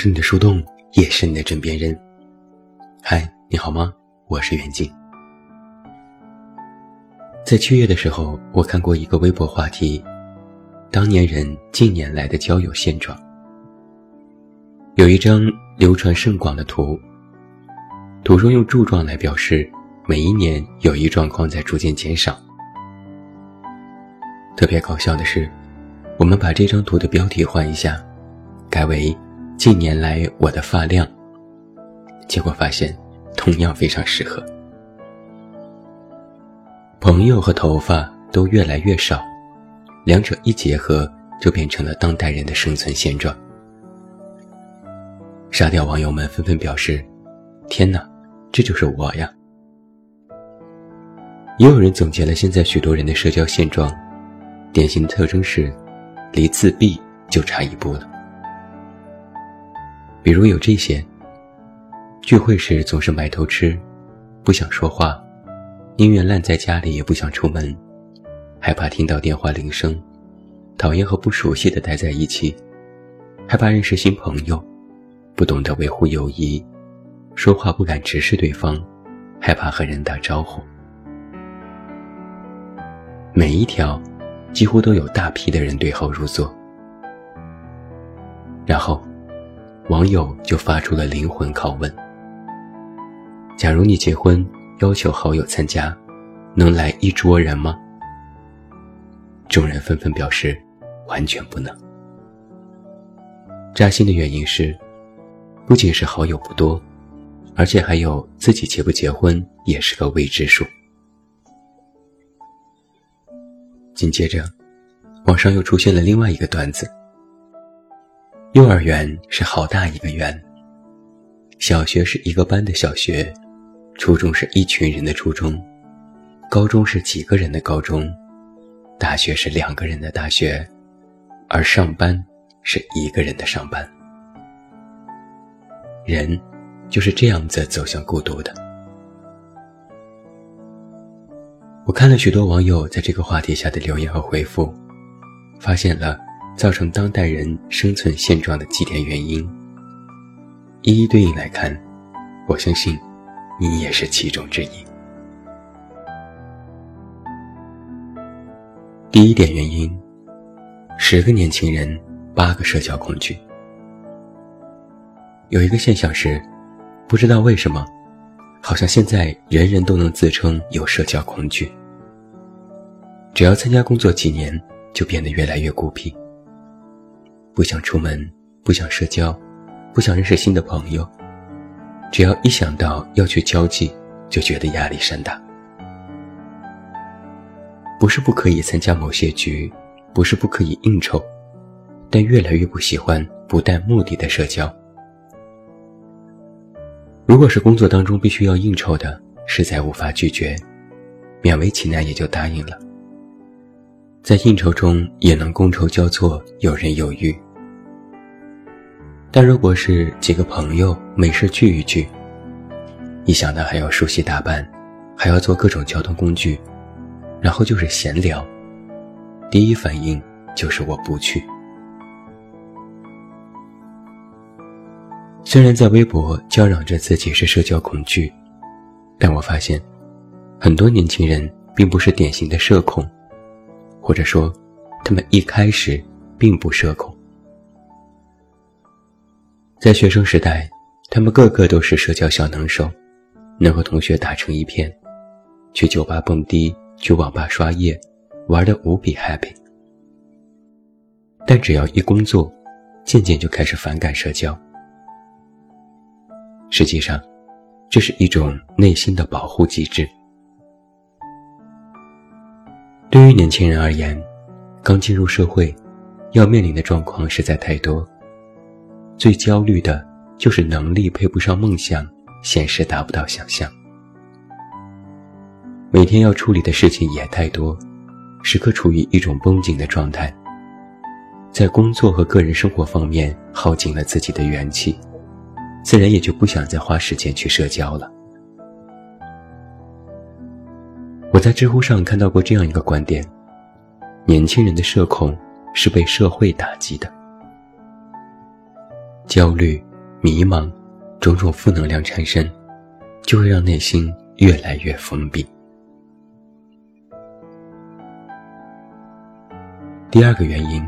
是你的树洞，也是你的枕边人。嗨，你好吗？我是袁静。在七月的时候，我看过一个微博话题：当年人近年来的交友现状。有一张流传甚广的图，图中用柱状来表示每一年友谊状况在逐渐减少。特别搞笑的是，我们把这张图的标题换一下，改为。近年来我的发量，结果发现同样非常适合。朋友和头发都越来越少，两者一结合就变成了当代人的生存现状。沙雕网友们纷纷表示：“天哪，这就是我呀！”也有人总结了现在许多人的社交现状，典型特征是，离自闭就差一步了。比如有这些：聚会时总是埋头吃，不想说话，宁愿烂在家里也不想出门，害怕听到电话铃声，讨厌和不熟悉的待在一起，害怕认识新朋友，不懂得维护友谊，说话不敢直视对方，害怕和人打招呼。每一条，几乎都有大批的人对号入座，然后。网友就发出了灵魂拷问：“假如你结婚，要求好友参加，能来一桌人吗？”众人纷纷表示：“完全不能。”扎心的原因是，不仅是好友不多，而且还有自己结不结婚也是个未知数。紧接着，网上又出现了另外一个段子。幼儿园是好大一个园，小学是一个班的小学，初中是一群人的初中，高中是几个人的高中，大学是两个人的大学，而上班是一个人的上班。人就是这样子走向孤独的。我看了许多网友在这个话题下的留言和回复，发现了。造成当代人生存现状的几点原因，一一对应来看，我相信你也是其中之一。第一点原因，十个年轻人八个社交恐惧。有一个现象是，不知道为什么，好像现在人人都能自称有社交恐惧。只要参加工作几年，就变得越来越孤僻。不想出门，不想社交，不想认识新的朋友。只要一想到要去交际，就觉得压力山大。不是不可以参加某些局，不是不可以应酬，但越来越不喜欢不带目的的社交。如果是工作当中必须要应酬的，实在无法拒绝，勉为其难也就答应了。在应酬中也能觥筹交错，游刃有余。但如果是几个朋友没事聚一聚，一想到还要梳洗打扮，还要坐各种交通工具，然后就是闲聊，第一反应就是我不去。虽然在微博叫嚷着自己是社交恐惧，但我发现，很多年轻人并不是典型的社恐，或者说，他们一开始并不社恐。在学生时代，他们个个都是社交小能手，能和同学打成一片，去酒吧蹦迪，去网吧刷夜，玩得无比 happy。但只要一工作，渐渐就开始反感社交。实际上，这是一种内心的保护机制。对于年轻人而言，刚进入社会，要面临的状况实在太多。最焦虑的就是能力配不上梦想，现实达不到想象。每天要处理的事情也太多，时刻处于一种绷紧的状态，在工作和个人生活方面耗尽了自己的元气，自然也就不想再花时间去社交了。我在知乎上看到过这样一个观点：年轻人的社恐是被社会打击的。焦虑、迷茫，种种负能量产生，就会让内心越来越封闭。第二个原因，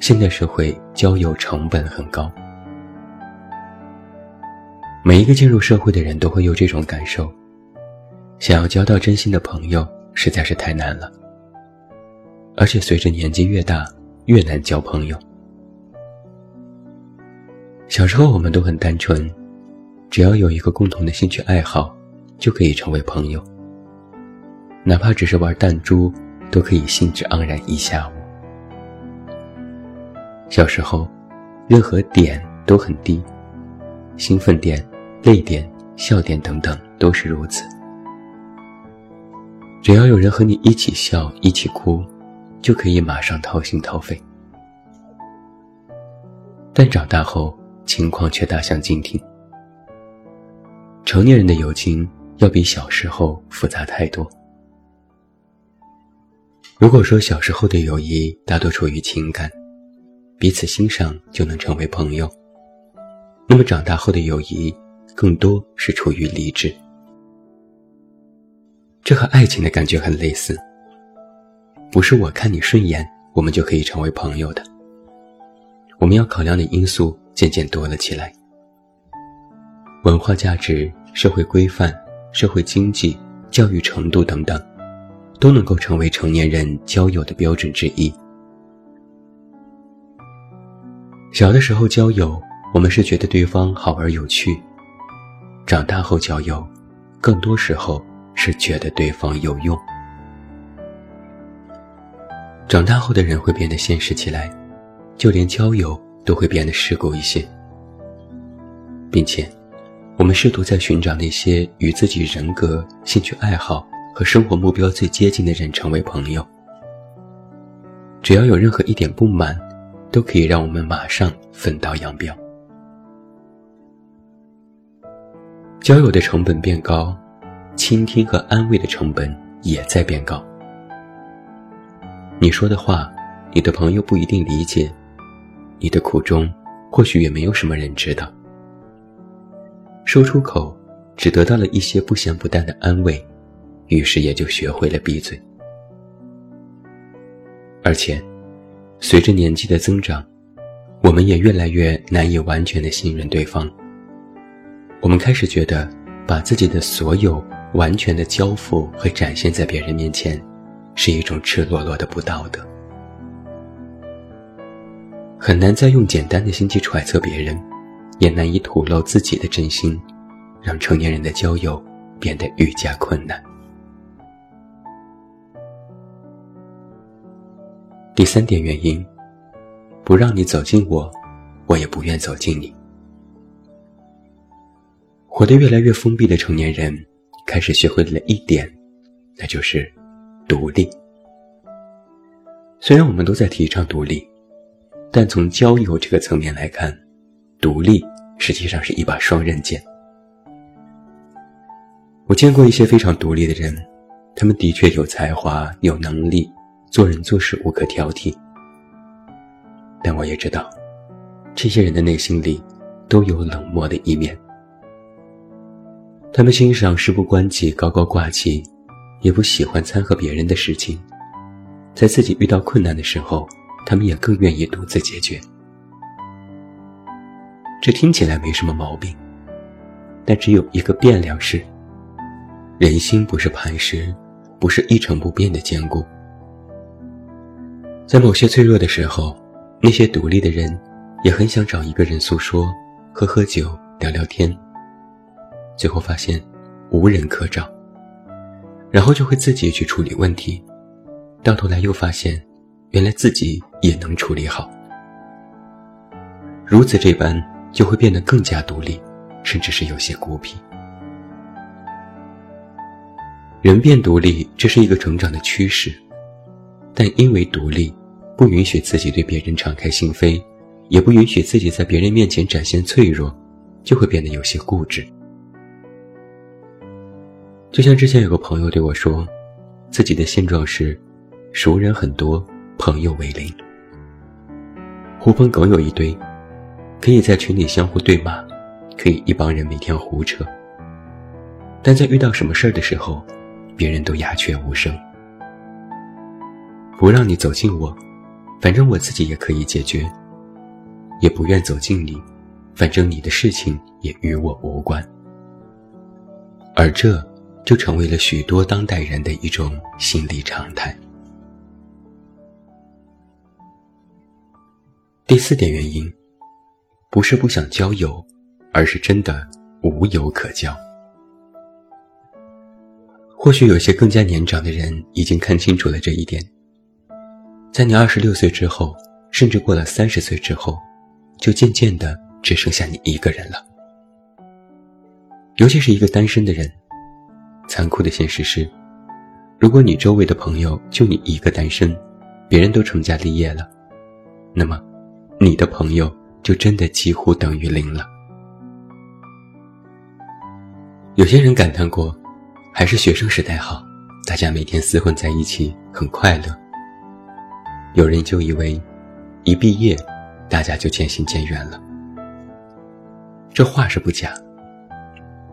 现代社会交友成本很高。每一个进入社会的人都会有这种感受：想要交到真心的朋友实在是太难了，而且随着年纪越大，越难交朋友。小时候我们都很单纯，只要有一个共同的兴趣爱好，就可以成为朋友。哪怕只是玩弹珠，都可以兴致盎然一下午。小时候，任何点都很低，兴奋点、泪点、笑点等等都是如此。只要有人和你一起笑、一起哭，就可以马上掏心掏肺。但长大后，情况却大相径庭。成年人的友情要比小时候复杂太多。如果说小时候的友谊大多处于情感，彼此欣赏就能成为朋友。那么长大后的友谊，更多是出于理智。这和爱情的感觉很类似。不是我看你顺眼，我们就可以成为朋友的。我们要考量的因素渐渐多了起来。文化价值、社会规范、社会经济、教育程度等等，都能够成为成年人交友的标准之一。小的时候交友，我们是觉得对方好玩有趣；长大后交友，更多时候是觉得对方有用。长大后的人会变得现实起来，就连交友都会变得世故一些，并且，我们试图在寻找那些与自己人格、兴趣爱好和生活目标最接近的人成为朋友。只要有任何一点不满。都可以让我们马上分道扬镳。交友的成本变高，倾听和安慰的成本也在变高。你说的话，你的朋友不一定理解；你的苦衷，或许也没有什么人知道。说出口，只得到了一些不咸不淡的安慰，于是也就学会了闭嘴。而且。随着年纪的增长，我们也越来越难以完全的信任对方。我们开始觉得，把自己的所有完全的交付和展现在别人面前，是一种赤裸裸的不道德。很难再用简单的心去揣测别人，也难以吐露自己的真心，让成年人的交友变得愈加困难。第三点原因，不让你走近我，我也不愿走近你。活得越来越封闭的成年人，开始学会了一点，那就是独立。虽然我们都在提倡独立，但从交友这个层面来看，独立实际上是一把双刃剑。我见过一些非常独立的人，他们的确有才华，有能力。做人做事无可挑剔，但我也知道，这些人的内心里都有冷漠的一面。他们欣赏事不关己、高高挂起，也不喜欢掺和别人的事情。在自己遇到困难的时候，他们也更愿意独自解决。这听起来没什么毛病，但只有一个变量是：人心不是磐石，不是一成不变的坚固。在某些脆弱的时候，那些独立的人也很想找一个人诉说，喝喝酒，聊聊天。最后发现无人可找，然后就会自己去处理问题，到头来又发现，原来自己也能处理好。如此这般，就会变得更加独立，甚至是有些孤僻。人变独立，这是一个成长的趋势。但因为独立，不允许自己对别人敞开心扉，也不允许自己在别人面前展现脆弱，就会变得有些固执。就像之前有个朋友对我说，自己的现状是，熟人很多，朋友为零，狐朋狗友一堆，可以在群里相互对骂，可以一帮人每天胡扯。但在遇到什么事儿的时候，别人都鸦雀无声，不让你走近我，反正我自己也可以解决；也不愿走近你，反正你的事情也与我无关。而这就成为了许多当代人的一种心理常态。第四点原因，不是不想交友，而是真的无友可交。或许有些更加年长的人已经看清楚了这一点。在你二十六岁之后，甚至过了三十岁之后，就渐渐的只剩下你一个人了。尤其是一个单身的人，残酷的现实是，如果你周围的朋友就你一个单身，别人都成家立业了，那么，你的朋友就真的几乎等于零了。有些人感叹过。还是学生时代好，大家每天厮混在一起很快乐。有人就以为，一毕业，大家就渐行渐远了。这话是不假，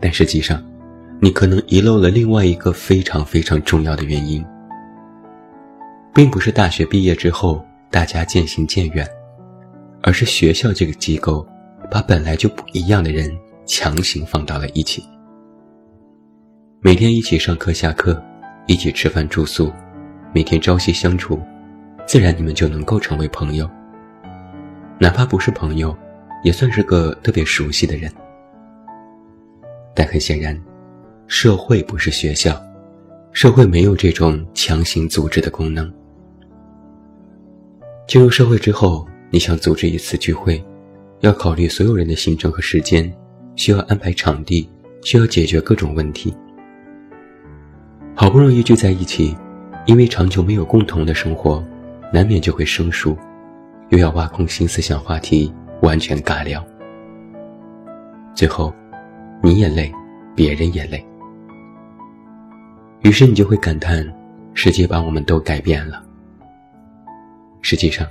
但实际上，你可能遗漏了另外一个非常非常重要的原因，并不是大学毕业之后大家渐行渐远，而是学校这个机构把本来就不一样的人强行放到了一起。每天一起上课下课，一起吃饭住宿，每天朝夕相处，自然你们就能够成为朋友。哪怕不是朋友，也算是个特别熟悉的人。但很显然，社会不是学校，社会没有这种强行组织的功能。进入社会之后，你想组织一次聚会，要考虑所有人的行程和时间，需要安排场地，需要解决各种问题。好不容易聚在一起，因为长久没有共同的生活，难免就会生疏，又要挖空心思想话题，完全尬聊。最后，你也累，别人也累。于是你就会感叹，世界把我们都改变了。实际上，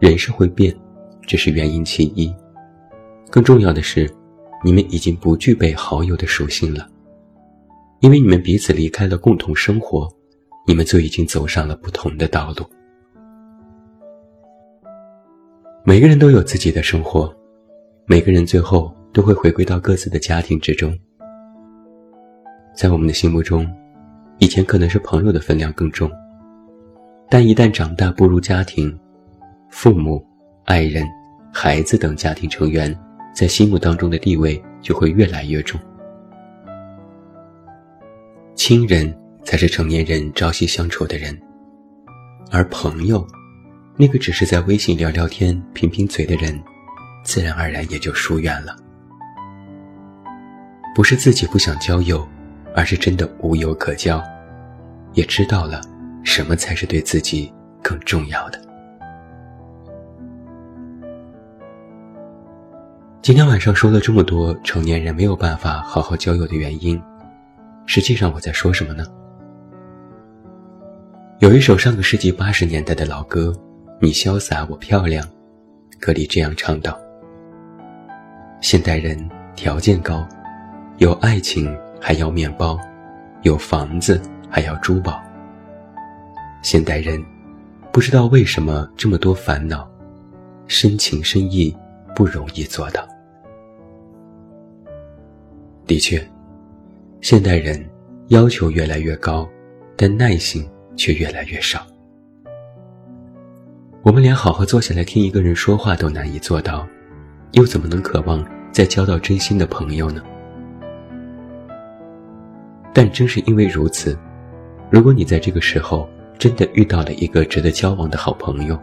人是会变，这是原因其一。更重要的是，你们已经不具备好友的属性了。因为你们彼此离开了共同生活，你们就已经走上了不同的道路。每个人都有自己的生活，每个人最后都会回归到各自的家庭之中。在我们的心目中，以前可能是朋友的分量更重，但一旦长大步入家庭，父母、爱人、孩子等家庭成员在心目当中的地位就会越来越重。亲人才是成年人朝夕相处的人，而朋友，那个只是在微信聊聊天、贫贫嘴的人，自然而然也就疏远了。不是自己不想交友，而是真的无友可交，也知道了什么才是对自己更重要的。今天晚上说了这么多成年人没有办法好好交友的原因。实际上我在说什么呢？有一首上个世纪八十年代的老歌，《你潇洒我漂亮》，歌里这样唱道：“现代人条件高，有爱情还要面包，有房子还要珠宝。现代人不知道为什么这么多烦恼，深情深意不容易做到。”的确。现代人要求越来越高，但耐心却越来越少。我们连好好坐下来听一个人说话都难以做到，又怎么能渴望再交到真心的朋友呢？但正是因为如此，如果你在这个时候真的遇到了一个值得交往的好朋友，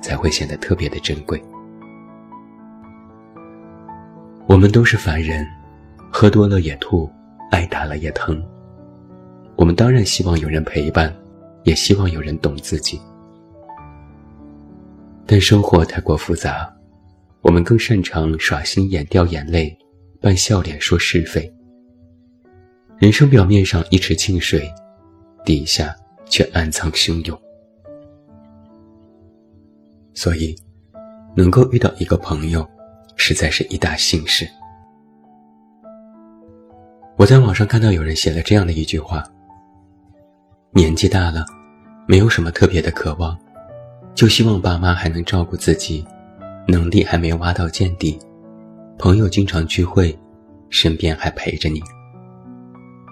才会显得特别的珍贵。我们都是凡人，喝多了也吐。挨打了也疼。我们当然希望有人陪伴，也希望有人懂自己。但生活太过复杂，我们更擅长耍心眼、掉眼泪，扮笑脸说是非。人生表面上一池清水，底下却暗藏汹涌。所以，能够遇到一个朋友，实在是一大幸事。我在网上看到有人写了这样的一句话：年纪大了，没有什么特别的渴望，就希望爸妈还能照顾自己，能力还没挖到见底，朋友经常聚会，身边还陪着你。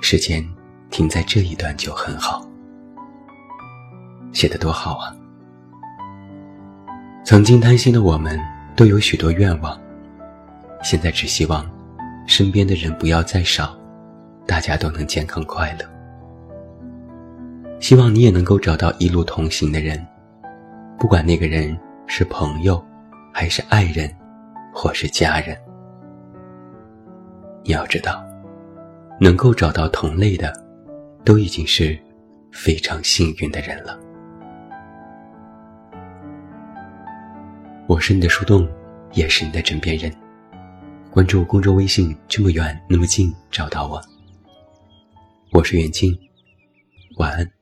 时间停在这一段就很好，写的多好啊！曾经贪心的我们都有许多愿望，现在只希望身边的人不要再少，大家都能健康快乐。希望你也能够找到一路同行的人，不管那个人是朋友，还是爱人，或是家人。你要知道。能够找到同类的，都已经是非常幸运的人了。我是你的树洞，也是你的枕边人。关注公众微信，这么远那么近，找到我。我是袁静，晚安。